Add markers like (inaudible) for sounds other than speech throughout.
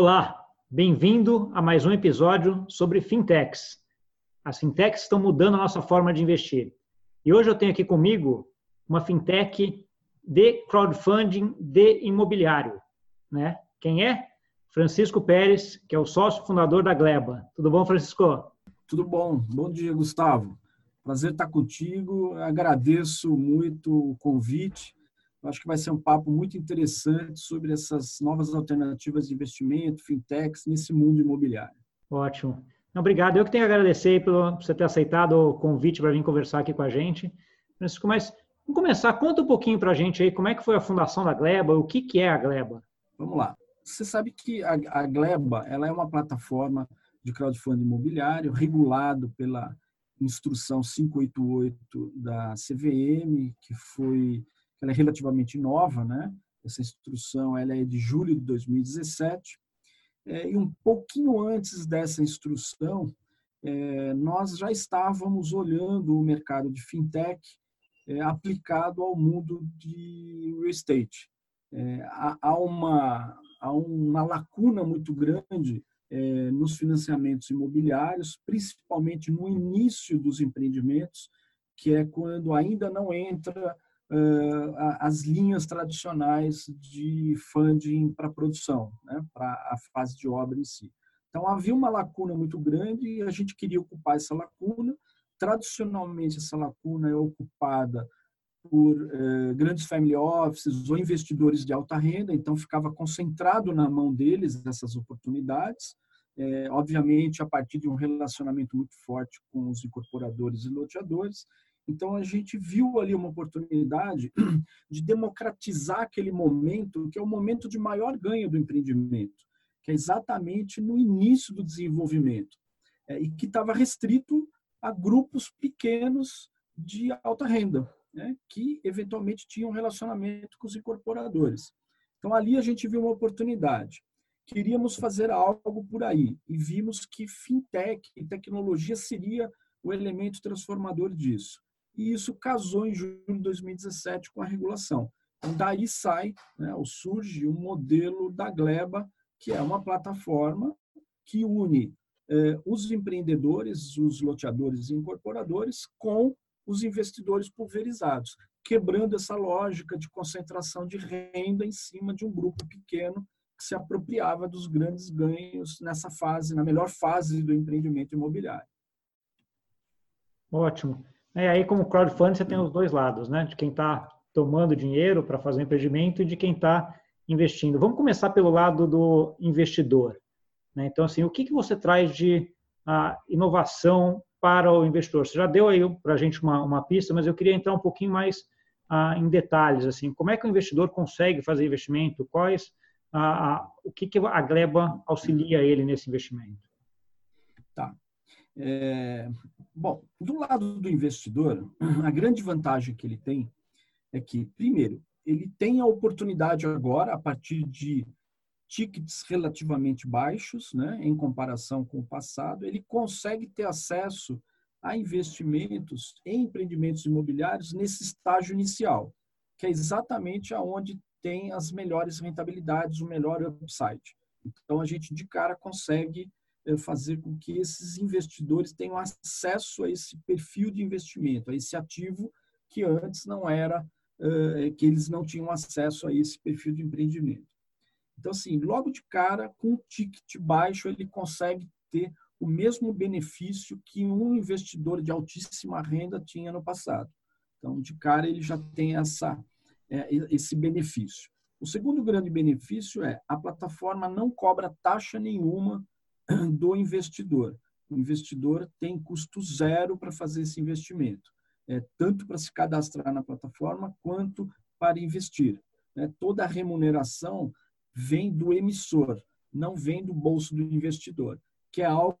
Olá, bem-vindo a mais um episódio sobre fintechs. As fintechs estão mudando a nossa forma de investir. E hoje eu tenho aqui comigo uma fintech de crowdfunding de imobiliário. Né? Quem é? Francisco Pérez, que é o sócio fundador da Gleba. Tudo bom, Francisco? Tudo bom. Bom dia, Gustavo. Prazer estar contigo. Agradeço muito o convite. Acho que vai ser um papo muito interessante sobre essas novas alternativas de investimento, fintechs, nesse mundo imobiliário. Ótimo. Obrigado. Eu que tenho a agradecer por você ter aceitado o convite para vir conversar aqui com a gente. Francisco, mas vamos começar. Conta um pouquinho para a gente aí como é que foi a fundação da Gleba, o que, que é a Gleba? Vamos lá. Você sabe que a, a Gleba ela é uma plataforma de crowdfunding imobiliário regulado pela instrução 588 da CVM, que foi ela é relativamente nova, né? Essa instrução ela é de julho de 2017 é, e um pouquinho antes dessa instrução é, nós já estávamos olhando o mercado de fintech é, aplicado ao mundo de real estate. É, há, uma há uma lacuna muito grande é, nos financiamentos imobiliários, principalmente no início dos empreendimentos, que é quando ainda não entra uh, as linhas tradicionais de funding para produção, né, para a fase de obra em si. Então havia uma lacuna muito grande e a gente queria ocupar essa lacuna. Tradicionalmente essa lacuna é ocupada por uh, grandes family offices ou investidores de alta renda, então ficava concentrado na mão deles essas oportunidades. É, obviamente, a partir de um relacionamento muito forte com os incorporadores e loteadores. Então, a gente viu ali uma oportunidade (clears throat) de democratizar aquele momento, que é o momento de maior ganho do empreendimento, que é exatamente no início do desenvolvimento, é, e que estava restrito a grupos pequenos de alta renda, né, que eventualmente tinham relacionamento com os incorporadores. Então, ali a gente viu uma oportunidade queríamos fazer algo por aí e vimos que fintech e tecnologia seria o elemento transformador disso. E isso casou em julho de 2017 com a regulação. Então, daí sai, né, surge o um modelo da Gleba, que é uma plataforma que une eh, os empreendedores, os loteadores e incorporadores com os investidores pulverizados, quebrando essa lógica de concentração de renda em cima de um grupo pequeno que se apropriava dos grandes ganhos nessa fase, na melhor fase do empreendimento imobiliário. Ótimo. E aí, como crowdfunding, você tem os dois lados, né? De quem está tomando dinheiro para fazer um empreendimento e de quem está investindo. Vamos começar pelo lado do investidor. Né? Então, assim, o que, que você traz de uh, inovação para o investidor? Você já deu aí para a gente uma, uma pista, mas eu queria entrar um pouquinho mais uh, em detalhes. Assim, como é que o investidor consegue fazer investimento? Quais a, o que, que a Gleba auxilia ele nesse investimento? Tá. É, bom, do lado do investidor, (clears throat) a grande vantagem que ele tem é que, primeiro, ele tem a oportunidade agora, a partir de tickets relativamente baixos, né, em comparação com o passado, ele consegue ter acesso a investimentos em empreendimentos imobiliários nesse estágio inicial, que é exatamente aonde tem as melhores rentabilidades, o melhor upside. Então, a gente de cara consegue fazer com que esses investidores tenham acesso a esse perfil de investimento, a esse ativo que antes não era, eh, que eles não tinham acesso a esse perfil de empreendimento. Então, assim, logo de cara, com um ticket baixo, ele consegue ter o mesmo benefício que um investidor de altíssima renda tinha no passado. Então, de cara, ele já tem essa é, esse benefício. O segundo grande benefício é a plataforma não cobra taxa nenhuma do investidor. O investidor tem custo zero para fazer esse investimento, é, tanto para se cadastrar na plataforma quanto para investir. É, toda a remuneração vem do emissor, não vem do bolso do investidor, que é algo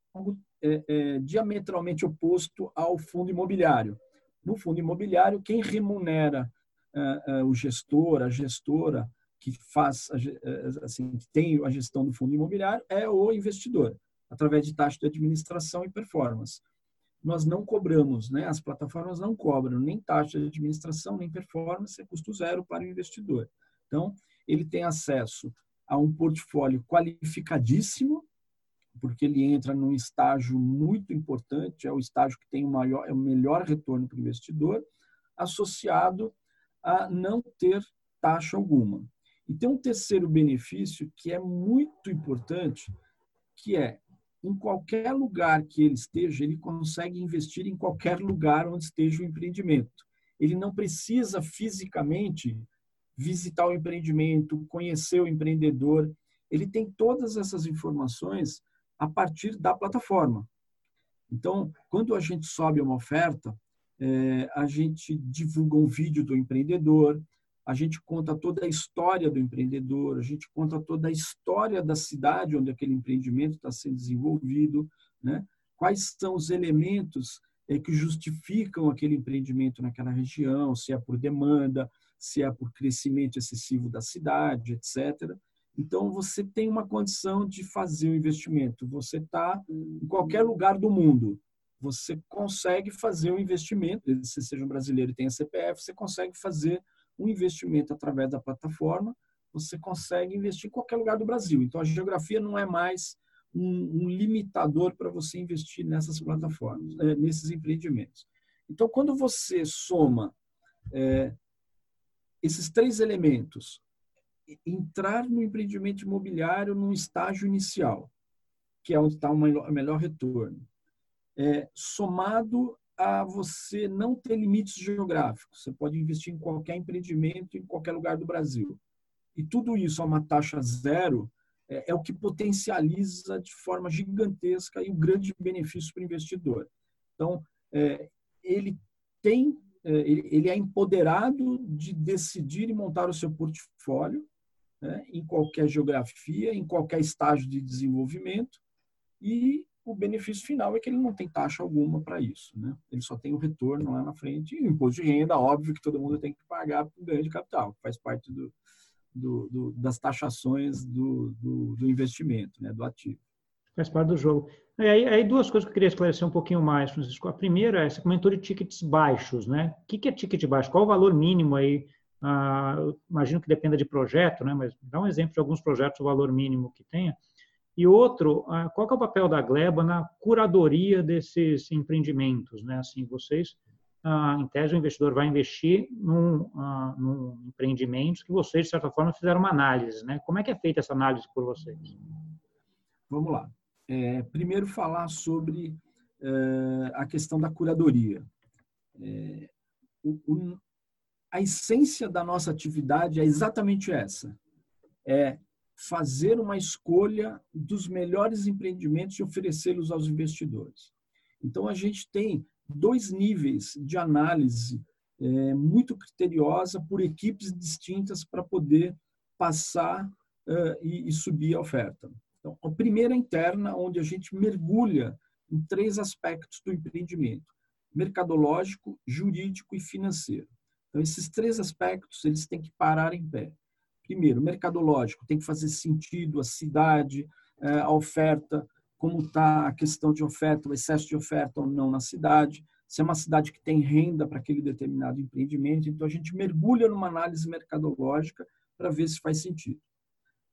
é, é, diametralmente oposto ao fundo imobiliário. No fundo imobiliário, quem remunera uh, uh, o gestor, a gestora que faz, uh, assim, que tem a gestão do fundo imobiliário é o investidor, através de taxa de administração e performance. Nós não cobramos, né? As plataformas não cobram nem taxa de administração, nem performance, é custo zero para o investidor. Então, ele tem acesso a um portfólio qualificadíssimo, porque ele entra num estágio muito importante, é o estágio que tem o maior, é o melhor retorno para o investidor, associado a não ter taxa alguma. E tem um terceiro benefício que é muito importante, que é em qualquer lugar que ele esteja, ele consegue investir em qualquer lugar onde esteja o empreendimento. Ele não precisa fisicamente visitar o empreendimento, conhecer o empreendedor. Ele tem todas essas informações a partir da plataforma. Então, quando a gente sobe uma oferta, é, a gente divulga um vídeo do empreendedor, a gente conta toda a história do empreendedor, a gente conta toda a história da cidade onde aquele empreendimento está sendo desenvolvido, né? quais são os elementos é, que justificam aquele empreendimento naquela região, se é por demanda, se é por crescimento excessivo da cidade, etc. Então, você tem uma condição de fazer o investimento. Você está em qualquer lugar do mundo. Você consegue fazer o investimento, se seja um brasileiro e tenha CPF, você consegue fazer um investimento através da plataforma. Você consegue investir em qualquer lugar do Brasil. Então, a geografia não é mais um, um limitador para você investir nessas plataformas, é, nesses empreendimentos. Então, quando você soma é, esses três elementos, entrar no empreendimento imobiliário num estágio inicial, que é onde está o melhor, retorno, é, somado a você não ter limites geográficos. Você pode investir em qualquer empreendimento em qualquer lugar do Brasil. E tudo isso a uma taxa zero é, é o que potencializa de forma gigantesca e um grande benefício para o investidor. Então, é, ele tem é, ele é empoderado de decidir e montar o seu portfólio né, em qualquer geografia, em qualquer estágio de desenvolvimento, e o benefício final é que ele não tem taxa alguma para isso. Né? Ele só tem o retorno lá na frente e o imposto de renda, óbvio que todo mundo tem que pagar por ganho de capital, faz parte do, do, do, das taxações do, do, investimento, né, do ativo. Faz parte do jogo. Aí, aí, duas coisas que eu queria esclarecer um pouquinho mais, Francisco. A primeira é, você comentou de tickets baixos, né? O que é ticket baixo? Qual o valor mínimo aí? Ah, imagino que dependa de projeto, né? Mas dá um exemplo de alguns projetos, o valor mínimo que tenha. E outro, ah, qual é o papel da Gleba na curadoria desses empreendimentos, né? Assim, vocês, ah, em tese, o investidor vai investir num, ah, num empreendimento que vocês, de certa forma, fizeram uma análise, né? Como é que é feita essa análise por vocês? Vamos lá. É, primeiro, falar sobre é, a questão da curadoria. É, o, o, a essência da nossa atividade é exatamente essa: é fazer uma escolha dos melhores empreendimentos e oferecê-los aos investidores. Então, a gente tem dois níveis de análise é, muito criteriosa por equipes distintas para poder passar é, e, e subir a oferta. Então, a primeira interna, onde a gente mergulha em três aspectos do empreendimento: mercadológico, jurídico e financeiro. Então, esses três aspectos eles têm que parar em pé. Primeiro, mercadológico, tem que fazer sentido a cidade, eh, a oferta, como está a questão de oferta, o excesso de oferta ou não na cidade, se é uma cidade que tem renda para aquele determinado empreendimento. Então, a gente mergulha numa análise mercadológica para ver se faz sentido.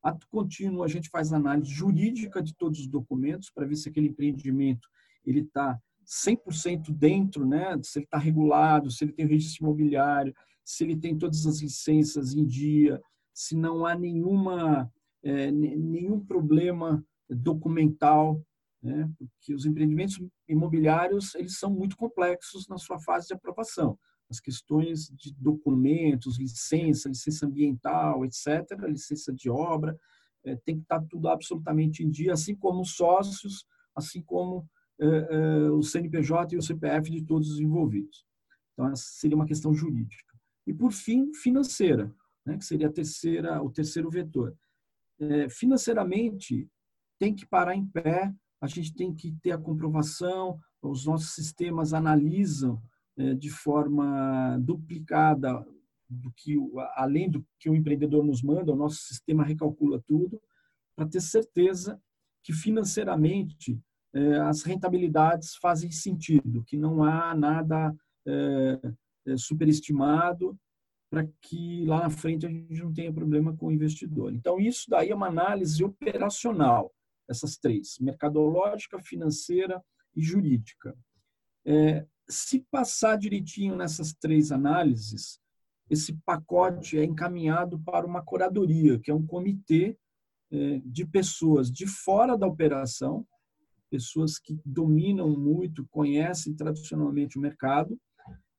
Ato contínuo, a gente faz análise jurídica de todos os documentos para ver se aquele empreendimento ele está 100% dentro, né? se ele está regulado, se ele tem registro imobiliário, se ele tem todas as licenças em dia, se não há nenhuma, é, nenhum problema documental, né? porque os empreendimentos imobiliários eles são muito complexos na sua fase de aprovação as questões de documentos, licença, licença ambiental, etc., licença de obra, é, tem que estar tudo absolutamente em dia, assim como os sócios, assim como é, é, o CNPJ e o CPF de todos os envolvidos. Então, essa seria uma questão jurídica. E, por fim, financeira, né, que seria terceira, o terceiro vetor. É, financeiramente, tem que parar em pé, a gente tem que ter a comprovação, os nossos sistemas analisam é, de forma duplicada do que além do que o empreendedor nos manda, o nosso sistema recalcula tudo para ter certeza que financeiramente é, as rentabilidades fazem sentido, que não há nada é, superestimado para que lá na frente a gente não tenha problema com o investidor. Então, isso daí é uma análise operacional, essas três: mercadológica, financeira e jurídica. É, se passar direitinho nessas três análises, esse pacote é encaminhado para uma curadoria, que é um comitê é, de pessoas de fora da operação, pessoas que dominam muito, conhecem tradicionalmente o mercado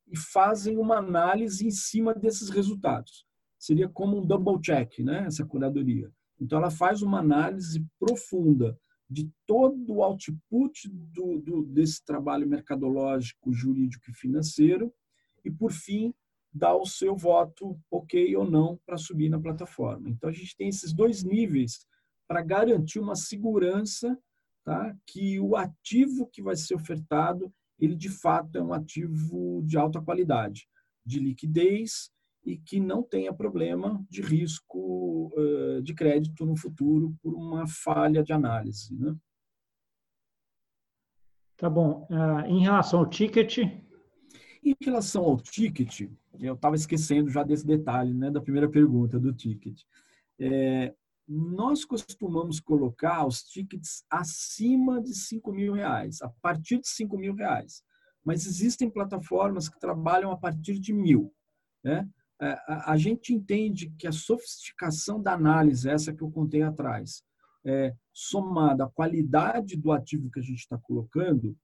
e fazem uma análise em cima desses resultados. Seria como um double check, né, essa curadoria. Então, ela faz uma análise profunda de todo o output do, do, desse trabalho mercadológico, jurídico e financeiro e, por fim, dá o seu voto ok ou não para subir na plataforma. Então, a gente tem esses dois níveis para garantir uma segurança tá? que o ativo que vai ser ofertado, ele de fato é um ativo de alta qualidade, de liquidez e que não tenha problema de risco uh, de crédito no futuro por uma falha de análise. Né? Tá bom. Uh, em relação ao ticket? Em relação ao ticket, eu estava esquecendo já desse detalhe, né, da primeira pergunta do ticket. É, nós costumamos colocar os tickets acima de 5 mil reais, a partir de 5 mil reais. Mas existem plataformas que trabalham a partir de mil. Né? É, a gente entende que a sofisticação da análise, essa que eu contei atrás, é, somada à qualidade do ativo que a gente está colocando,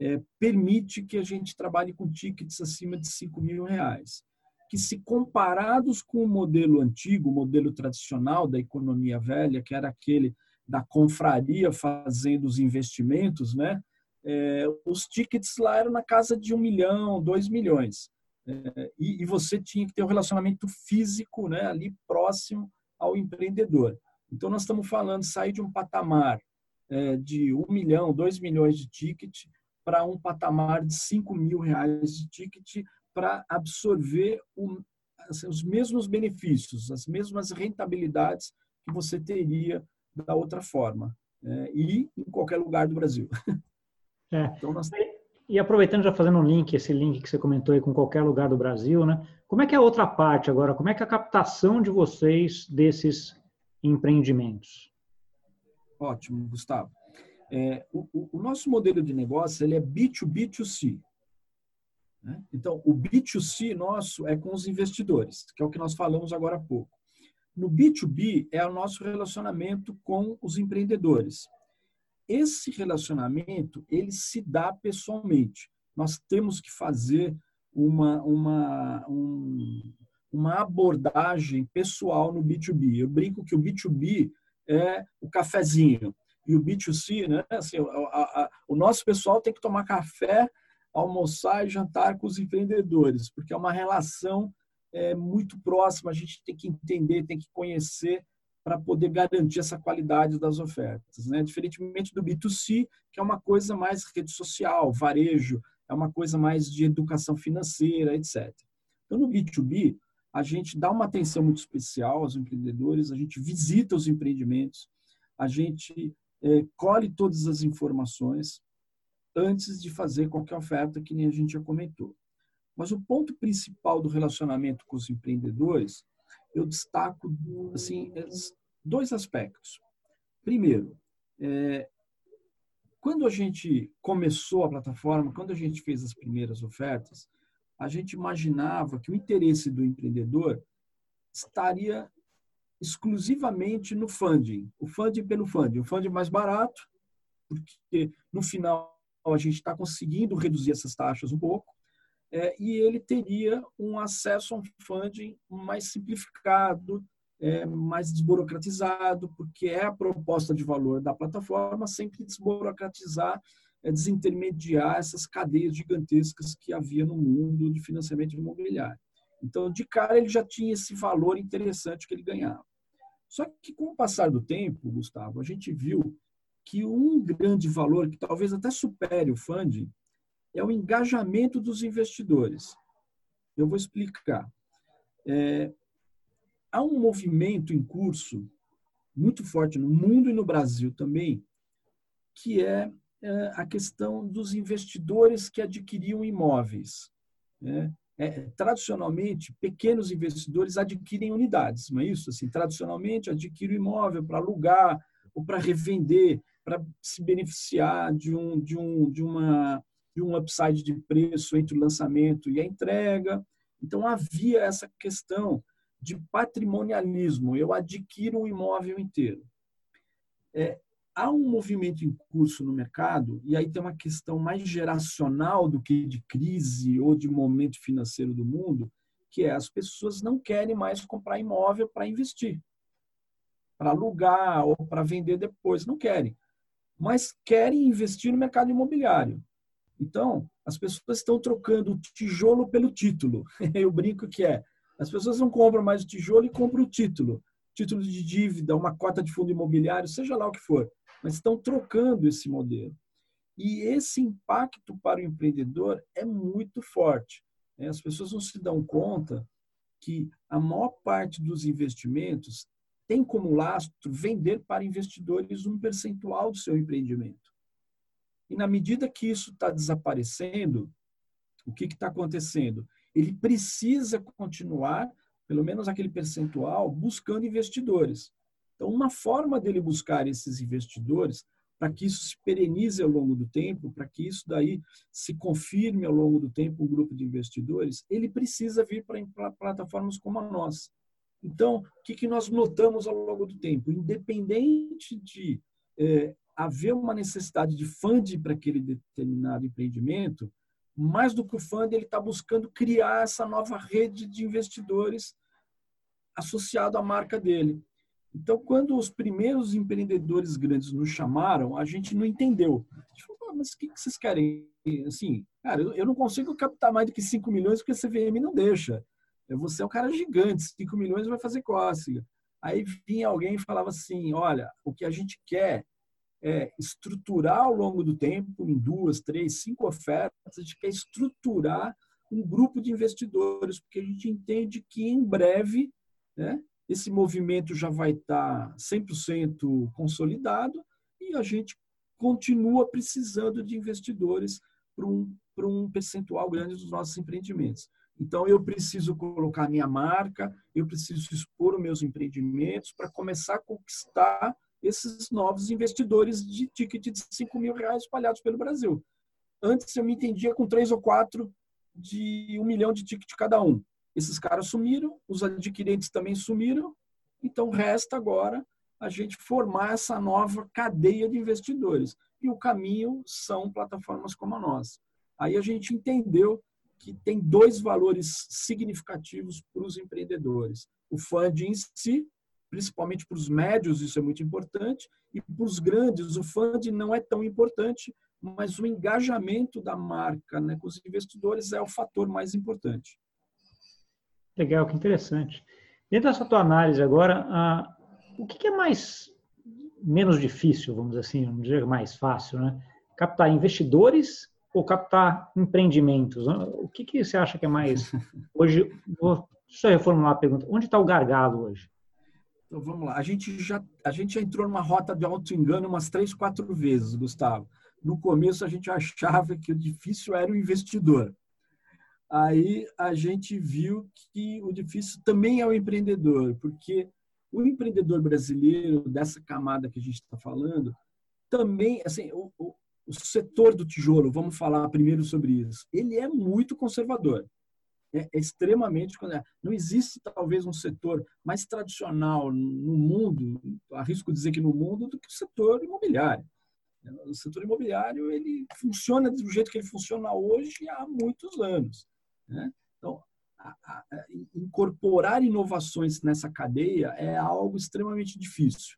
é, permite que a gente trabalhe com tickets acima de 5 mil reais, que se comparados com o modelo antigo, o modelo tradicional da economia velha, que era aquele da confraria fazendo os investimentos, né? É, os tickets lá eram na casa de um milhão, dois milhões. É, e, e, você tinha que ter um relacionamento físico né, ali próximo ao empreendedor. Então, nós estamos falando de sair de um patamar é, de um milhão, dois milhões de ticket para um patamar de 5 mil reais de ticket para absorver o, assim, os mesmos benefícios, as mesmas rentabilidades que você teria da outra forma. É, e em qualquer lugar do Brasil. (laughs) É. Então, nós... E aproveitando, já fazendo um link, esse link que você comentou aí com qualquer lugar do Brasil, né? Como é que é a outra parte agora? Como é que é a captação de vocês desses empreendimentos? Ótimo, Gustavo. É, o, o, nosso modelo de negócio ele é B2B2C. Né? Então, o B2C nosso é com os investidores, que é o que nós falamos agora há pouco. No B2B é o nosso relacionamento com os empreendedores. Esse relacionamento ele se dá pessoalmente. Nós temos que fazer uma, uma, um, uma abordagem pessoal no B2B. Eu brinco que o B2B é o cafezinho e o B2C, né? Assim, a, a, o nosso pessoal tem que tomar café, almoçar e jantar com os empreendedores, porque é uma relação é, muito próxima. A gente tem que entender, tem que conhecer para poder garantir essa qualidade das ofertas, né? Diferentemente do B2C, que é uma coisa mais rede social, varejo, é uma coisa mais de educação financeira, etc. Então, no B2B, a gente dá uma atenção muito especial aos empreendedores, a gente visita os empreendimentos, a gente é, colhe todas as informações antes de fazer qualquer oferta, que nem a gente já comentou. Mas o ponto principal do relacionamento com os empreendedores, eu destaco assim, dois aspectos. Primeiro, é, quando a gente começou a plataforma, quando a gente fez as primeiras ofertas, a gente imaginava que o interesse do empreendedor estaria exclusivamente no funding. O funding pelo funding. O funding mais barato, porque no final a gente está conseguindo reduzir essas taxas um pouco, é, e ele teria um acesso a um funding mais simplificado, é, mais desburocratizado, porque é a proposta de valor da plataforma sempre desburocratizar, é, desintermediar essas cadeias gigantescas que havia no mundo de financiamento imobiliário. Então, de cara, ele já tinha esse valor interessante que ele ganhava. Só que, com o passar do tempo, Gustavo, a gente viu que um grande valor, que talvez até supere o funding, é o engajamento dos investidores. Eu vou explicar. É, há um movimento em curso muito forte no mundo e no Brasil também, que é, é a questão dos investidores que adquiriam imóveis. Né? é, tradicionalmente, pequenos investidores adquirem unidades, não é isso? Assim, tradicionalmente, adquire o imóvel para alugar ou para revender, para se beneficiar de um, de, um, de, uma, de um upside de preço entre o lançamento e a entrega. Então, havia essa questão de patrimonialismo. Eu adquiro o imóvel inteiro. É, há um movimento em curso no mercado, e aí tem uma questão mais geracional do que de crise ou de momento financeiro do mundo, que é as pessoas não querem mais comprar imóvel para investir, para alugar ou para vender depois, não querem, mas querem investir no mercado imobiliário. Então, as pessoas estão trocando o tijolo pelo título. (laughs) Eu brinco que é, as pessoas não compram mais o tijolo e compram o título. Título de dívida, uma cota de fundo imobiliário, seja lá o que for mas estão trocando esse modelo. E esse impacto para o empreendedor é muito forte. Né? As pessoas não se dão conta que a maior parte dos investimentos tem como lastro vender para investidores um percentual do seu empreendimento. E na medida que isso está desaparecendo, o que está acontecendo? Ele precisa continuar, pelo menos aquele percentual, buscando investidores. Então, uma forma dele buscar esses investidores para que isso se perenize ao longo do tempo, para que isso daí se confirme ao longo do tempo um grupo de investidores, ele precisa vir para plataformas como a nossa. Então, o que, que nós notamos ao longo do tempo? Independente de é, haver uma necessidade de funding para aquele determinado empreendimento, mais do que o fundo, ele está buscando criar essa nova rede de investidores associado à marca dele. Então, quando os primeiros empreendedores grandes nos chamaram, a gente não entendeu. A gente falou, mas o que vocês querem? Assim, cara, eu não consigo captar mais do que 5 milhões porque a CVM não deixa. Você é um cara gigante, 5 milhões vai fazer cócega. Aí vinha alguém e falava assim, olha, o que a gente quer é estruturar ao longo do tempo, em duas, três, cinco ofertas, a gente quer estruturar um grupo de investidores, porque a gente entende que em breve né, esse movimento já vai estar 100% consolidado e a gente continua precisando de investidores para um, para um percentual grande dos nossos empreendimentos. Então, eu preciso colocar minha marca, eu preciso expor os meus empreendimentos para começar a conquistar esses novos investidores de ticket de 5 mil reais espalhados pelo Brasil. Antes, eu me entendia com três ou quatro de um milhão de ticket cada um. Esses caras sumiram, os adquirentes também sumiram, então resta agora a gente formar essa nova cadeia de investidores. E o caminho são plataformas como a nossa. Aí a gente entendeu que tem dois valores significativos para os empreendedores. O fund em si, principalmente para os médios, isso é muito importante, e para os grandes, o fund não é tão importante, mas o engajamento da marca né, com os investidores é o fator mais importante. Legal, que interessante. Dentro dessa tua análise agora, ah, o que, que é mais menos difícil, vamos assim, vamos dizer mais fácil, né? Captar investidores ou captar empreendimentos? O que, que você acha que é mais (laughs) hoje? Vou só reformular a pergunta. Onde está o gargalo hoje? Então vamos lá. A gente já a gente já entrou numa rota de auto engano umas três, quatro vezes, Gustavo. No começo a gente achava que o difícil era o investidor aí a gente viu que o difícil também é o empreendedor, porque o empreendedor brasileiro, dessa camada que a gente está falando, também, assim, o, o, o, setor do tijolo, vamos falar primeiro sobre isso, ele é muito conservador. É, é extremamente. Não existe, talvez, um setor mais tradicional no mundo, arrisco dizer que no mundo, do que o setor imobiliário. O setor imobiliário ele funciona do jeito que ele funciona hoje há muitos anos. Né? Então, a, a, incorporar inovações nessa cadeia é algo extremamente difícil.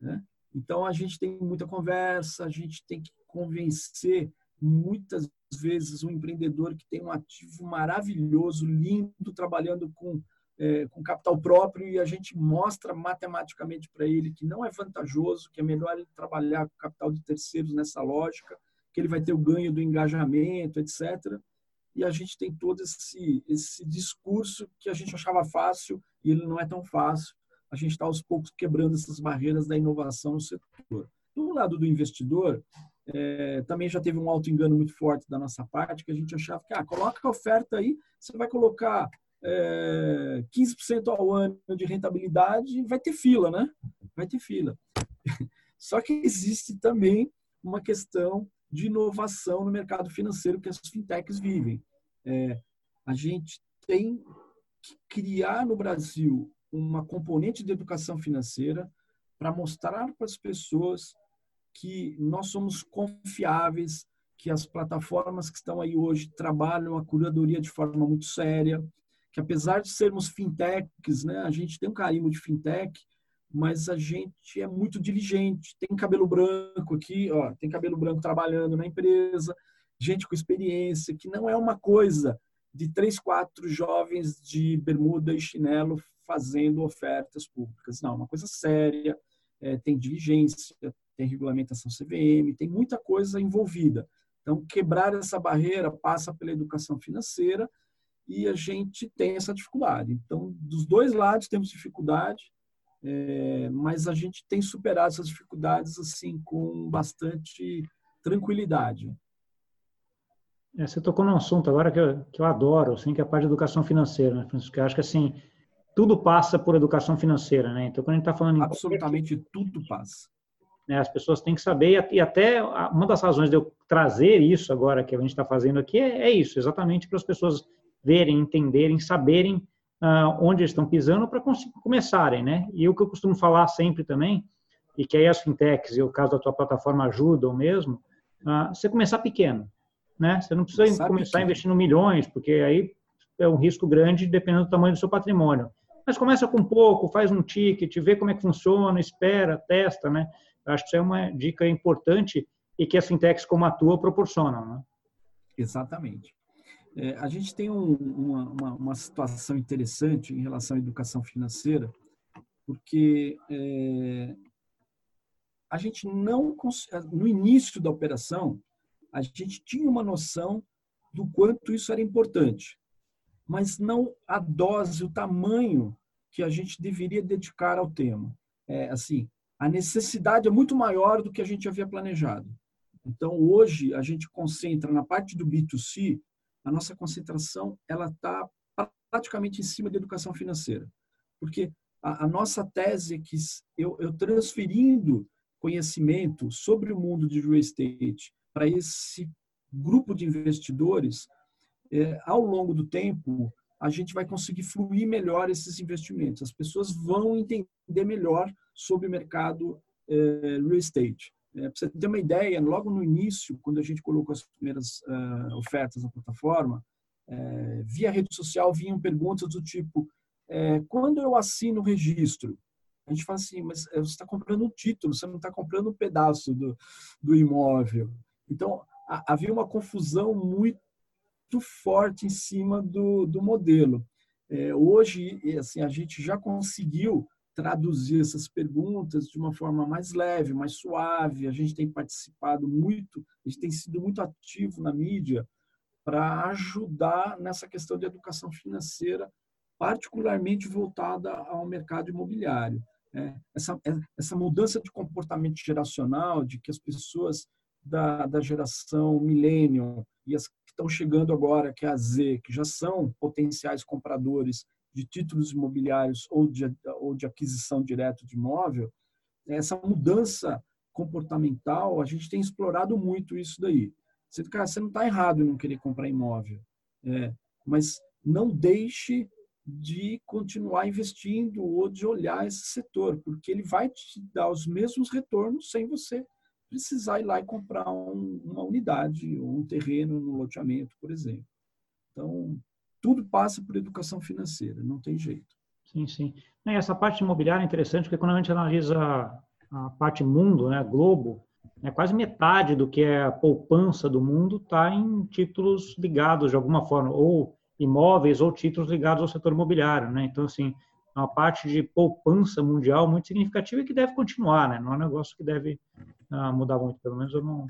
Né? Então, a gente tem muita conversa, a gente tem que convencer muitas vezes um empreendedor que tem um ativo maravilhoso, lindo, trabalhando com, é, com capital próprio, e a gente mostra matematicamente para ele que não é vantajoso, que é melhor ele trabalhar com capital de terceiros nessa lógica, que ele vai ter o ganho do engajamento, etc e a gente tem todo esse, esse discurso que a gente achava fácil e ele não é tão fácil. A gente está aos poucos quebrando essas barreiras da inovação no setor. Do lado do investidor, É, também já teve um auto engano muito forte da nossa parte, que a gente achava que, ah, coloca a oferta aí, você vai colocar é, 15% ao ano de rentabilidade, vai ter fila, né? Vai ter fila. (laughs) Só que existe também uma questão de inovação no mercado financeiro que as fintechs vivem. É, a gente tem que criar no Brasil uma componente de educação financeira para mostrar para as pessoas que nós somos confiáveis, que as plataformas que estão aí hoje trabalham a curadoria de forma muito séria, que apesar de sermos fintechs, né, a gente tem um carimbo de fintech, mas a gente é muito diligente. Tem cabelo branco aqui, ó, tem cabelo branco trabalhando na empresa, gente com experiência, que não é uma coisa de três, quatro jovens de bermuda e chinelo fazendo ofertas públicas. Não, é uma coisa séria, é, tem diligência, tem regulamentação CVM, tem muita coisa envolvida. Então, quebrar essa barreira passa pela educação financeira e a gente tem essa dificuldade. Então, dos dois lados temos dificuldade, é, mas a gente tem superado essas dificuldades assim com bastante tranquilidade. É, você tocou num assunto agora que eu, que eu adoro, assim, que é a parte de educação financeira, né, Francisco? Eu acho que assim tudo passa por educação financeira, né? Então, quando a gente está falando em absolutamente tudo passa. Né, as pessoas têm que saber e até uma das razões de eu trazer isso agora que a gente está fazendo aqui é, é isso, exatamente para as pessoas verem, entenderem, saberem uh, onde estão pisando para começarem, né? E o que eu costumo falar sempre também, e que aí as fintechs e o caso da tua plataforma ajudam mesmo, uh, você começar pequeno, né? Você não precisa Sabe começar que... investindo milhões, porque aí é um risco grande dependendo do tamanho do seu patrimônio. Mas começa com pouco, faz um ticket, vê como é que funciona, espera, testa, né? Acho que isso é uma dica importante e que as fintechs como a tua proporcionam, né? Exatamente. É, a gente tem um, uma, uma, uma, situação interessante em relação à educação financeira, porque é, a gente não, no início da operação, a gente tinha uma noção do quanto isso era importante, mas não a dose, o tamanho que a gente deveria dedicar ao tema. É, assim, a necessidade é muito maior do que a gente havia planejado. Então, hoje, a gente concentra na parte do B2C a nossa concentração ela está praticamente em cima da educação financeira, porque a, a nossa tese é que eu, eu, transferindo conhecimento sobre o mundo de real estate para esse grupo de investidores, é, ao longo do tempo a gente vai conseguir fluir melhor esses investimentos. As pessoas vão entender melhor sobre o mercado é, real estate. É, Para você ter uma ideia, logo no início, quando a gente colocou as primeiras uh, ofertas na plataforma, é, via rede social vinham perguntas do tipo: é, quando eu assino o registro? A gente fala assim, mas é, você está comprando um título, você não está comprando um pedaço do, do imóvel. Então, a, havia uma confusão muito forte em cima do, do modelo. Hoje, assim, a gente já conseguiu traduzir essas perguntas de uma forma mais leve, mais suave. A gente tem participado muito, a gente tem sido muito ativo na mídia para ajudar nessa questão de educação financeira, particularmente voltada ao mercado imobiliário. É, essa, essa mudança de comportamento geracional, de que as pessoas da, da geração millennium e as que estão chegando agora, que é a Z, que já são potenciais compradores de títulos imobiliários ou de, ou de aquisição direta de imóvel, essa mudança comportamental, a gente tem explorado muito isso daí. Você, cara, você não está errado em não querer comprar imóvel, é, mas não deixe de continuar investindo ou de olhar esse setor, porque ele vai te dar os mesmos retornos sem você precisar ir lá e comprar um, uma unidade ou um terreno no loteamento, por exemplo. Então, tudo passa por educação financeira, não tem jeito. Sim, sim. E essa parte imobiliária é interessante, porque quando a gente analisa a parte mundo, né, globo, né, quase metade do que é a poupança do mundo está em títulos ligados de alguma forma, ou imóveis ou títulos ligados ao setor imobiliário. Né? Então, assim, é uma parte de poupança mundial muito significativa e que deve continuar, né? não é um negócio que deve uh, mudar muito, pelo menos eu não,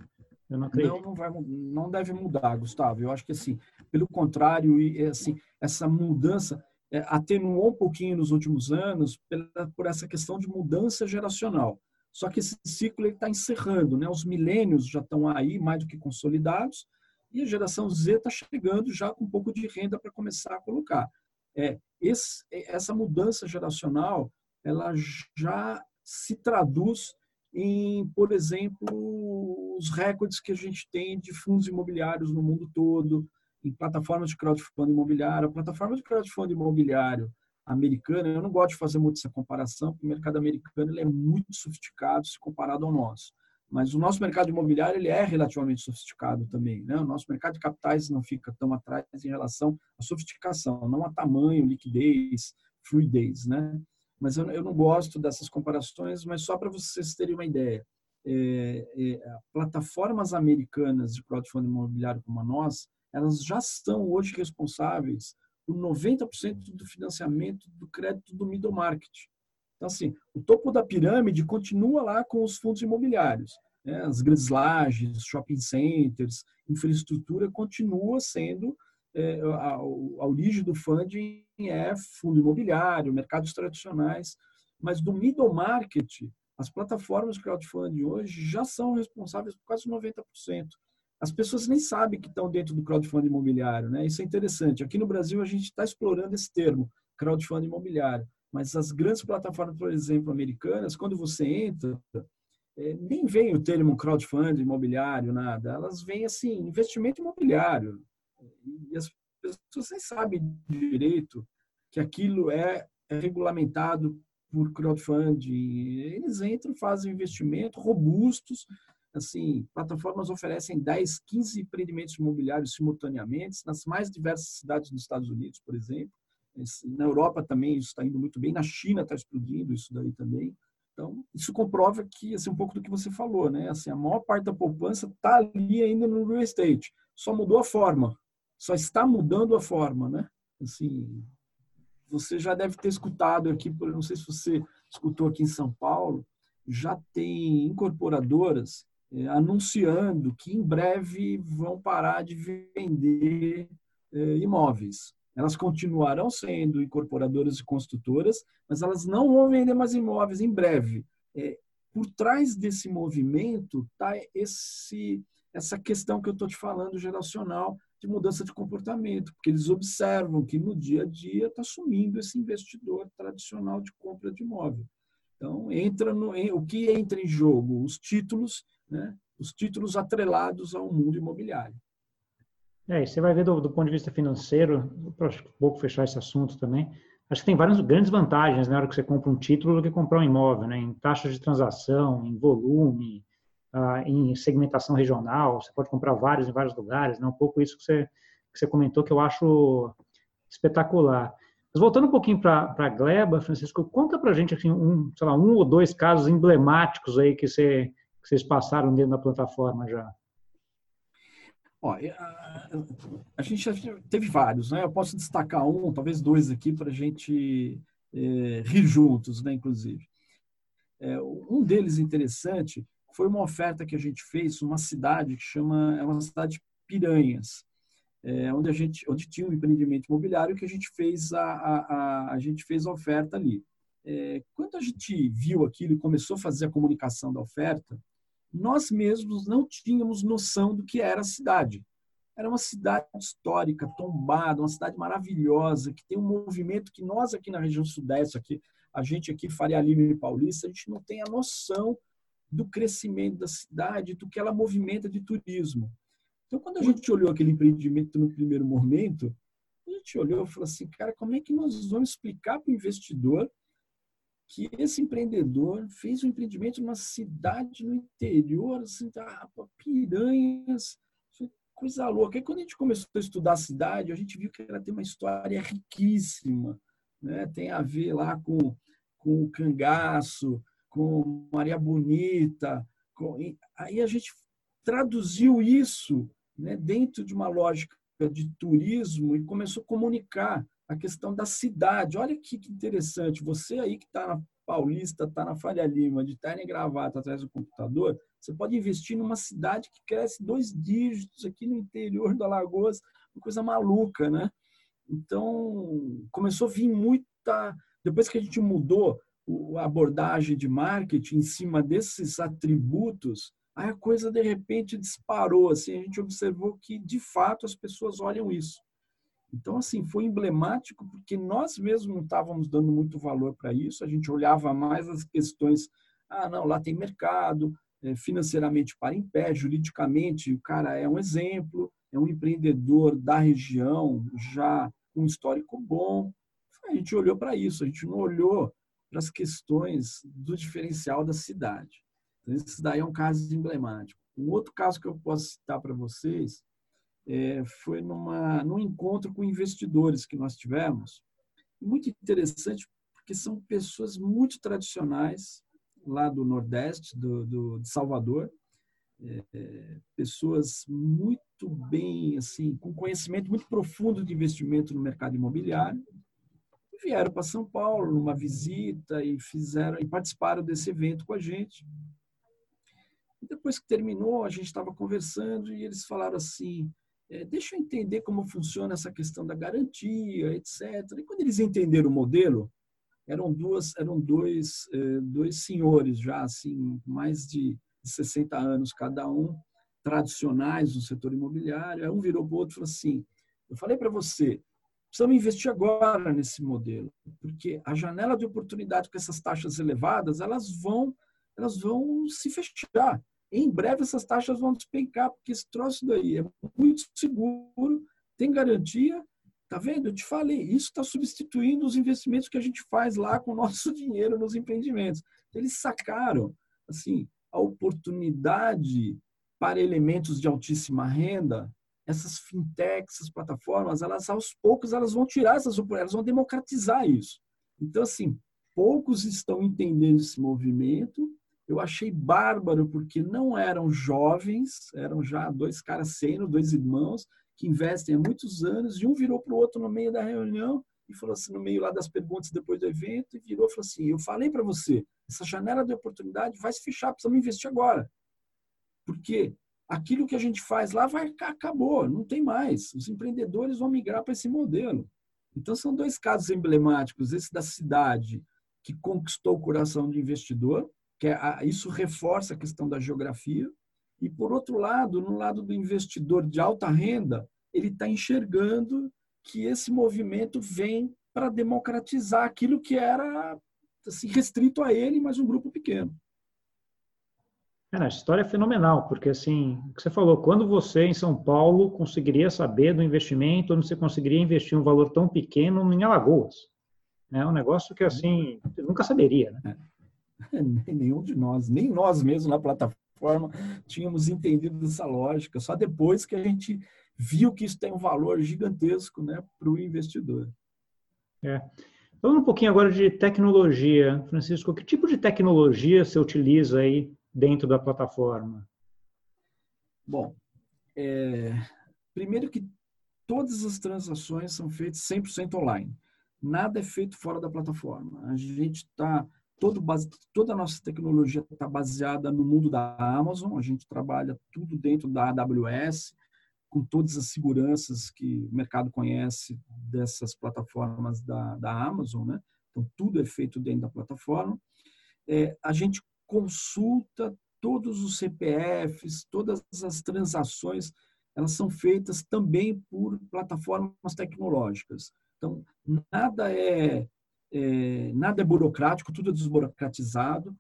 eu não acredito. Não, não, vai, não deve mudar, Gustavo. Eu acho que, assim, pelo contrário, e, assim, essa mudança é, atenuou um pouquinho nos últimos anos pela, por essa questão de mudança geracional. Só que esse ciclo está encerrando, né? Os milênios já estão aí, mais do que consolidados, e a geração Z está chegando já com um pouco de renda para começar a colocar. É, esse, essa mudança geracional, ela já se traduz em, por exemplo, os recordes que a gente tem de fundos imobiliários no mundo todo, em plataformas de crowdfunding imobiliário. A plataforma de crowdfunding imobiliário americana, eu não gosto de fazer muito essa comparação, porque o mercado americano ele é muito sofisticado se comparado ao nosso. Mas o nosso mercado imobiliário ele é relativamente sofisticado também. Né? O nosso mercado de capitais não fica tão atrás em relação à sofisticação, não a tamanho, liquidez, fluidez. Né? Mas eu, eu não gosto dessas comparações, mas só para vocês terem uma ideia. É, é, plataformas americanas de crowdfunding imobiliário como a nossa, elas já são hoje responsáveis por 90% do financiamento do crédito do middle market. Então, assim, o topo da pirâmide continua lá com os fundos imobiliários. Né? As grandes lajes, shopping centers, infraestrutura continua sendo a, a origem do funding é fundo imobiliário, mercados tradicionais, mas do middle market, as plataformas de crowdfunding hoje já são responsáveis por quase 90% as pessoas nem sabem que estão dentro do crowdfunding imobiliário, né? Isso é interessante. Aqui no Brasil a gente está explorando esse termo, crowdfunding imobiliário, mas as grandes plataformas, por exemplo, americanas, quando você entra, é, nem vem o termo crowdfunding imobiliário, nada. Elas vêm assim, investimento imobiliário. E as pessoas nem sabem direito que aquilo é, é regulamentado por crowdfunding. Eles entram, fazem investimento robustos, assim, plataformas oferecem 10, 15 empreendimentos imobiliários simultaneamente nas mais diversas cidades dos Estados Unidos, por exemplo. Na Europa também isso está indo muito bem, na China está explodindo isso daí também. Então, isso comprova que, assim, um pouco do que você falou, né? Assim, a maior parte da poupança está ali ainda no real estate. Só mudou a forma. Só está mudando a forma, né? Assim, você já deve ter escutado aqui, não sei se você escutou aqui em São Paulo, já tem incorporadoras é, anunciando que em breve vão parar de vender é, imóveis. Elas continuarão sendo incorporadoras e construtoras, mas elas não vão vender mais imóveis em breve. É, por trás desse movimento está esse essa questão que eu estou te falando geracional de mudança de comportamento, porque eles observam que no dia a dia está sumindo esse investidor tradicional de compra de imóvel. Então entra no o que entra em jogo os títulos né, os títulos atrelados ao mundo imobiliário. É, você vai ver do, do ponto de vista financeiro, para um pouco fechar esse assunto também, acho que tem várias grandes vantagens na hora que você compra um título do que comprar um imóvel, né? em taxas de transação, em volume, ah, em segmentação regional, você pode comprar vários em vários lugares, né? um pouco isso que você, que você comentou que eu acho espetacular. Mas voltando um pouquinho para a Gleba, Francisco, conta para a gente assim, um, sei lá, um ou dois casos emblemáticos aí que você que vocês passaram dentro da plataforma já? Ó, a, a, gente teve vários, né? Eu posso destacar um, talvez dois aqui para a gente é, rir juntos, né? Inclusive, é, um deles interessante foi uma oferta que a gente fez uma cidade que chama é uma cidade de Piranhas, é, onde a gente onde tinha um empreendimento imobiliário que a gente fez a, a, a, a gente fez a oferta ali. É, quando a gente viu aquilo e começou a fazer a comunicação da oferta, nós mesmos não tínhamos noção do que era a cidade. Era uma cidade histórica, tombada, uma cidade maravilhosa, que tem um movimento que nós aqui na região sudeste, aqui, a gente aqui, Faria Lima e Paulista, a gente não tem a noção do crescimento da cidade, do que ela movimenta de turismo. Então, quando a gente olhou aquele empreendimento no primeiro momento, a gente olhou e falou assim, cara, como é que nós vamos explicar para o investidor que esse empreendedor fez um empreendimento numa cidade no interior, assim, tá, piranhas, coisa louca. E quando a gente começou a estudar a cidade, a gente viu que ela tem uma história riquíssima, né? Tem a ver lá com, com o cangaço, com Maria Bonita, com... aí a gente traduziu isso né, dentro de uma lógica de turismo e começou a comunicar a questão da cidade. Olha que, interessante, você aí que está na Paulista, está na Faria Lima, de terno e gravata atrás do computador, você pode investir numa cidade que cresce dois dígitos aqui no interior do Alagoas, uma coisa maluca, né? Então, começou a vir muita... Depois que a gente mudou a abordagem de marketing em cima desses atributos, aí a coisa de repente disparou. Assim, a gente observou que de fato as pessoas olham isso. Então, assim, foi emblemático porque nós mesmos não estávamos dando muito valor para isso, a gente olhava mais as questões, ah, não, lá tem mercado, é, financeiramente para em pé, juridicamente o cara é um exemplo, é um empreendedor da região, já um histórico bom. A gente olhou para isso, a gente não olhou para as questões do diferencial da cidade. Então, esse daí é um caso emblemático. Um outro caso que eu posso citar para vocês é, foi numa, num encontro com investidores que nós tivemos. Muito interessante, porque são pessoas muito tradicionais lá do Nordeste, do, do de Salvador, é, pessoas muito bem, assim, com conhecimento muito profundo de investimento no mercado imobiliário, vieram para São Paulo numa visita e fizeram e participaram desse evento com a gente. E depois que terminou, a gente estava conversando e eles falaram assim: é, deixa eu entender como funciona essa questão da garantia, etc. E quando eles entenderam o modelo, eram duas, eram dois, é, dois senhores já assim, mais de 60 anos cada um, tradicionais no setor imobiliário. Aí um virou para o outro e falou assim: eu falei para você, precisamos investir agora nesse modelo, porque a janela de oportunidade com essas taxas elevadas, elas vão, elas vão se fechar. Em breve essas taxas vão despencar, porque esse troço daí é muito seguro, tem garantia. Tá vendo? Eu te falei, isso está substituindo os investimentos que a gente faz lá com o nosso (laughs) dinheiro nos empreendimentos. Eles sacaram, assim, a oportunidade para elementos de altíssima renda essas fintechs, essas plataformas, elas aos poucos elas vão tirar essas oportunidades, elas vão democratizar isso. Então, assim, poucos estão entendendo esse movimento. Eu achei bárbaro porque não eram jovens, eram já dois caras sênior, dois irmãos, que investem há muitos anos, e um virou para o outro no meio da reunião e falou assim, no meio lá das perguntas depois do evento, e virou e falou assim, eu falei para você, essa janela de oportunidade vai se fechar, precisamos investir agora. Porque aquilo que a gente faz lá vai acabou, não tem mais. Os empreendedores vão migrar para esse modelo. Então são dois casos emblemáticos, esse da cidade que conquistou o coração do investidor, que é a, isso reforça a questão da geografia, e por outro lado, no lado do investidor de alta renda, ele está enxergando que esse movimento vem para democratizar aquilo que era assim, restrito a ele, mas um grupo pequeno. Cara, a história é fenomenal, porque assim, o que você falou, quando você em São Paulo conseguiria saber do investimento, onde você conseguiria investir um valor tão pequeno em Alagoas? É um negócio que assim, você nunca saberia, né? É, (laughs) nenhum de nós, nem nós mesmos na plataforma tínhamos entendido essa lógica, só depois que a gente viu que isso tem um valor gigantesco né, para o investidor. É. Falando um pouquinho agora de tecnologia, Francisco, que tipo de tecnologia você utiliza aí dentro da plataforma? Bom, é, primeiro que todas as transações são feitas 100% online. Nada é feito fora da plataforma. A gente está base, toda a nossa tecnologia está baseada no mundo da Amazon. A gente trabalha tudo dentro da AWS, com todas as seguranças que o mercado conhece dessas plataformas da, da Amazon, né? Então tudo é feito dentro da plataforma. É, a gente consulta todos os CPFs, todas as transações, elas são feitas também por plataformas tecnológicas. Então, nada é, é nada é burocrático, tudo é desburocratizado.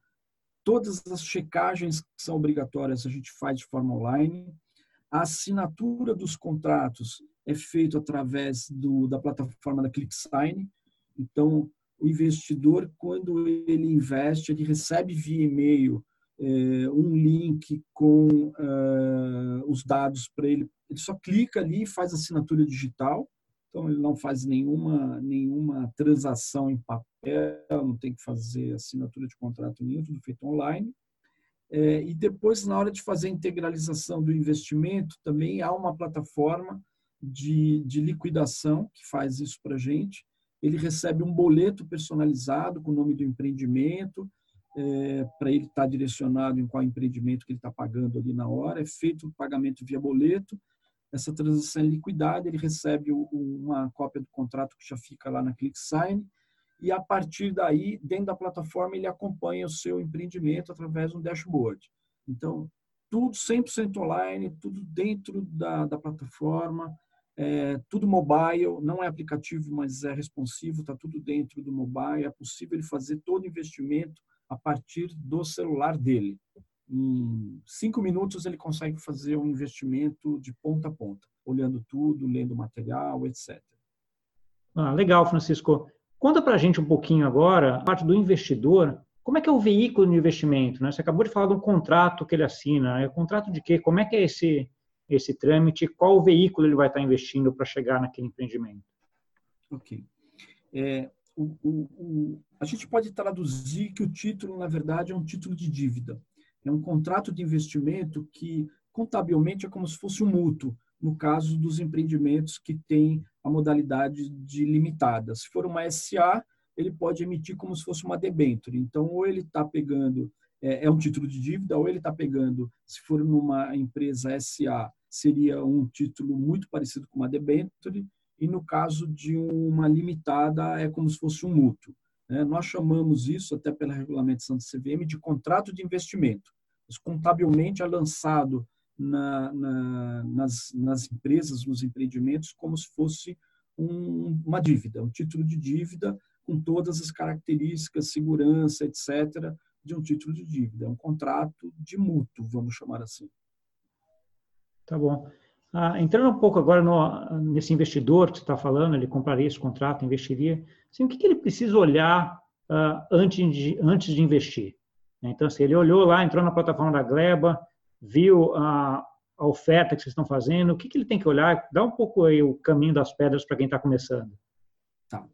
Todas as checagens que são obrigatórias a gente faz de forma online. A assinatura dos contratos é feita através do, da plataforma da ClickSign. Então, o investidor, quando ele investe, ele recebe via e-mail é, um link com uh, os dados para ele. Ele só clica ali e faz assinatura digital. Então, ele não faz nenhuma, nenhuma transação em papel, não tem que fazer assinatura de contrato nenhum, tudo feito online. É, e depois, na hora de fazer a integralização do investimento, também há uma plataforma de, de liquidação que faz isso para a gente ele recebe um boleto personalizado com o nome do empreendimento, é, para ele estar tá direcionado em qual empreendimento que ele está pagando ali na hora. É feito o pagamento via boleto, essa transação é liquidada, ele recebe uma cópia do contrato que já fica lá na ClickSign e a partir daí, dentro da plataforma, ele acompanha o seu empreendimento através de um dashboard. Então, tudo 100% online, tudo dentro da, da plataforma, é, tudo mobile, não é aplicativo, mas é responsivo, está tudo dentro do mobile, é possível ele fazer todo investimento a partir do celular dele. Em cinco minutos ele consegue fazer um investimento de ponta a ponta, olhando tudo, lendo material, etc. Ah, legal, Francisco. Conta para a gente um pouquinho agora, a parte do investidor, como é que é o veículo de investimento? Né? Você acabou de falar de um contrato que ele assina. É contrato de quê? Como é que é esse, esse trâmite? Qual veículo ele vai estar investindo para chegar naquele empreendimento? Ok. É, o, o, o, a gente pode traduzir que o título, na verdade, é um título de dívida. É um contrato de investimento que, contabilmente, é como se fosse um mútuo, no caso dos empreendimentos que têm a modalidade de limitada. Se for uma SA, ele pode emitir como se fosse uma debenture. Então, ou ele está pegando, é, é, um título de dívida, ou ele está pegando, se for numa empresa SA, seria um título muito parecido com uma debenture, e no caso de uma limitada, é como se fosse um mútuo. Né? Nós chamamos isso, até pela regulamentação do CVM, de contrato de investimento. Isso contabilmente é lançado na, na, nas, nas empresas, nos empreendimentos, como se fosse um, uma dívida, um título de dívida com todas as características, segurança, etc., de um título de dívida. É um contrato de mútuo, vamos chamar assim. Tá bom. Ah, entrando um pouco agora no, nesse investidor que você está falando, ele compraria esse contrato, investiria. Assim, o que, que ele precisa olhar uh, antes, de, antes de investir? Então, assim, ele olhou lá, entrou na plataforma da Gleba, viu a, a oferta que vocês estão fazendo, o que, que ele tem que olhar? Dá um pouco aí o caminho das pedras para quem está começando. Tá.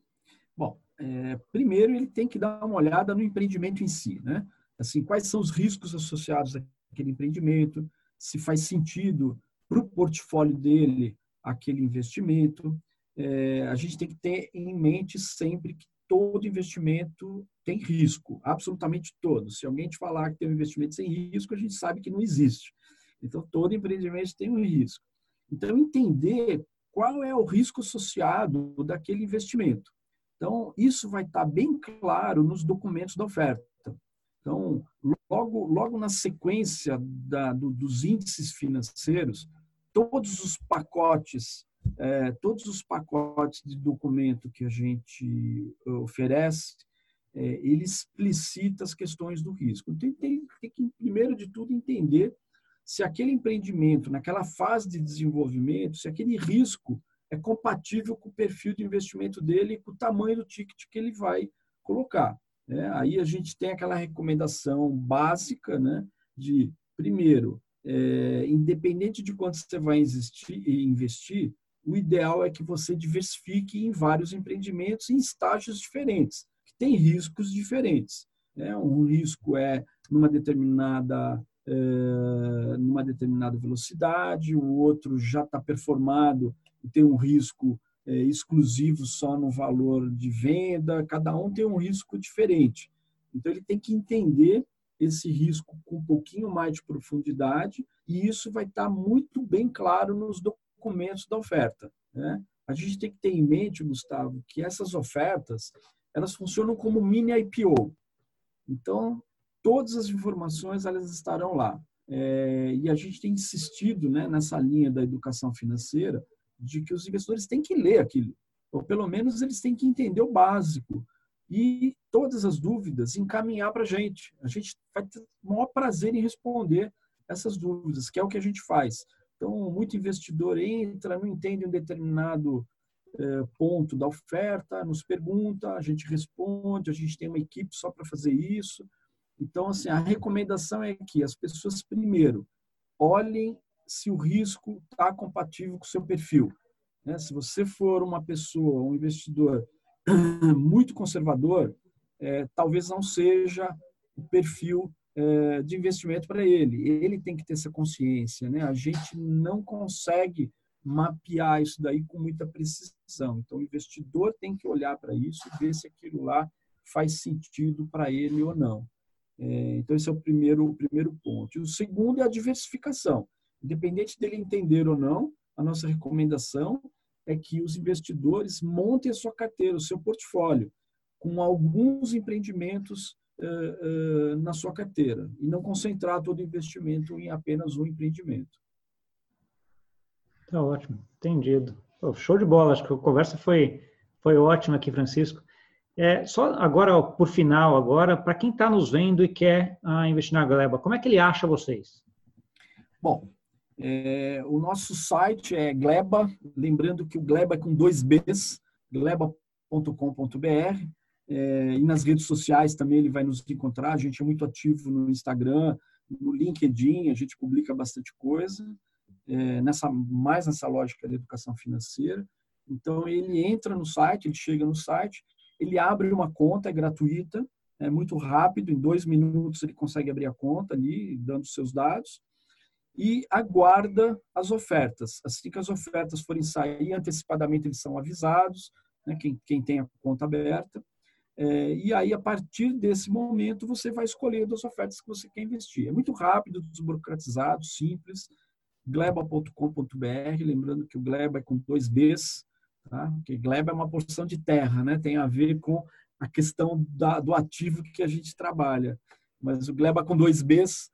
Bom, é, primeiro ele tem que dar uma olhada no empreendimento em si, né? Assim, quais são os riscos associados àquele empreendimento, se faz sentido para o portfólio dele aquele investimento. É, a gente tem que ter em mente sempre que todo investimento tem risco, absolutamente todo. Se alguém te falar que tem um investimento sem risco, a gente sabe que não existe. Então, todo empreendimento tem um risco. Então, entender qual é o risco associado daquele investimento. Então, isso vai estar bem claro nos documentos da oferta. Então, logo, logo na sequência da, do, dos índices financeiros, todos os pacotes, é, todos os pacotes de documento que a gente eh, oferece, é, ele explicita as questões do risco. Então, tem, tem que, primeiro de tudo, entender se aquele empreendimento, naquela fase de desenvolvimento, se aquele risco é compatível com o perfil de investimento dele e com o tamanho do ticket que ele vai colocar. Né? Aí a gente tem aquela recomendação básica né, de, primeiro, é, independente de quanto você vai investir, investir, o ideal é que você diversifique em vários empreendimentos em estágios diferentes, que têm riscos diferentes. Né? Um risco é numa determinada é, numa determinada velocidade, o outro já está performado tem um risco é, exclusivo só no valor de venda, cada um tem um risco diferente. Então, ele tem que entender esse risco com um pouquinho mais de profundidade e isso vai estar muito bem claro nos documentos da oferta. Né? A gente tem que ter em mente, Gustavo, que essas ofertas elas funcionam como mini IPO. Então, todas as informações elas estarão lá. É, e a gente tem insistido né, nessa linha da educação financeira de que os investidores têm que ler aquilo, ou pelo menos eles têm que entender o básico e todas as dúvidas encaminhar para a gente. A gente vai ter o maior prazer em responder essas dúvidas, que é o que a gente faz. Então, muito investidor entra, não entende um determinado eh, ponto da oferta, nos pergunta, a gente responde, a gente tem uma equipe só para fazer isso. Então, assim, a recomendação é que as pessoas, primeiro, olhem se o risco está compatível com o seu perfil. Né? Se você for uma pessoa, um investidor (clears throat) muito conservador, é, talvez não seja o perfil é, de investimento para ele. Ele tem que ter essa consciência. Né? A gente não consegue mapear isso daí com muita precisão. Então, o investidor tem que olhar para isso e ver se aquilo lá faz sentido para ele ou não. É, então, esse é o primeiro, o primeiro ponto. E o segundo é a diversificação. Independente dele entender ou não, a nossa recomendação é que os investidores montem a sua carteira, o seu portfólio, com alguns empreendimentos uh, uh, na sua carteira e não concentrar todo o investimento em apenas um empreendimento. Tá ótimo, entendido. show de bola, acho que a conversa foi, foi ótima aqui, Francisco. É, só agora, por final, agora, para quem está nos vendo e quer uh, investir na Gleba, como é que ele acha vocês? Bom, é, o nosso site é Gleba, lembrando que o Gleba é com dois Bs, gleba.com.br. É, e nas redes sociais também ele vai nos encontrar. A gente é muito ativo no Instagram, no LinkedIn, a gente publica bastante coisa, é, nessa, mais nessa lógica da educação financeira. Então, ele entra no site, ele chega no site, ele abre uma conta, é gratuita, é muito rápido, em dois minutos ele consegue abrir a conta ali, dando seus dados e aguarda as ofertas. Assim que as ofertas forem sair, antecipadamente eles são avisados, né, quem, quem tem a conta aberta. É, e aí, a partir desse momento, você vai escolher as ofertas que você quer investir. É muito rápido, desburocratizado, simples. gleba.com.br, lembrando que o Gleba é com dois Bs, tá? porque Gleba é uma porção de terra, né? tem a ver com a questão da, do ativo que a gente trabalha. Mas o Gleba com dois Bs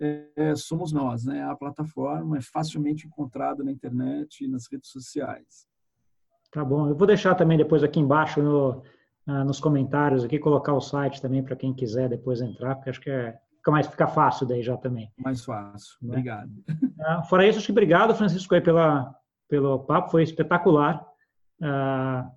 é, somos nós, né? A plataforma é facilmente encontrada na internet e nas redes sociais. Tá bom. Eu vou deixar também depois aqui embaixo no, nos comentários aqui colocar o site também para quem quiser depois entrar, porque acho que é, fica mais fica fácil daí já também. Mais fácil. Né? Obrigado. Uh, (laughs) fora isso, acho que obrigado, Francisco, aí pela pelo papo, foi espetacular. Uh,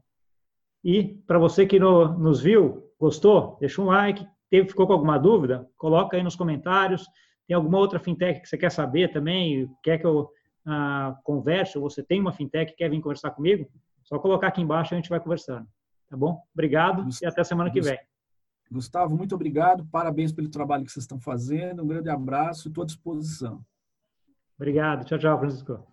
e para você que no, nos viu, gostou, deixa um like. Teve, ficou com alguma dúvida? Coloca aí nos comentários. Tem alguma outra fintech que você quer saber também? Quer que eu ah, converse? Ou você tem uma fintech que quer vir conversar comigo? Só colocar aqui embaixo e a gente vai conversando. Tá bom? Obrigado Gustavo, e até semana que vem. Gustavo, muito obrigado. Parabéns pelo trabalho que vocês estão fazendo. Um grande abraço e estou à disposição. Obrigado. Tchau, tchau, Francisco.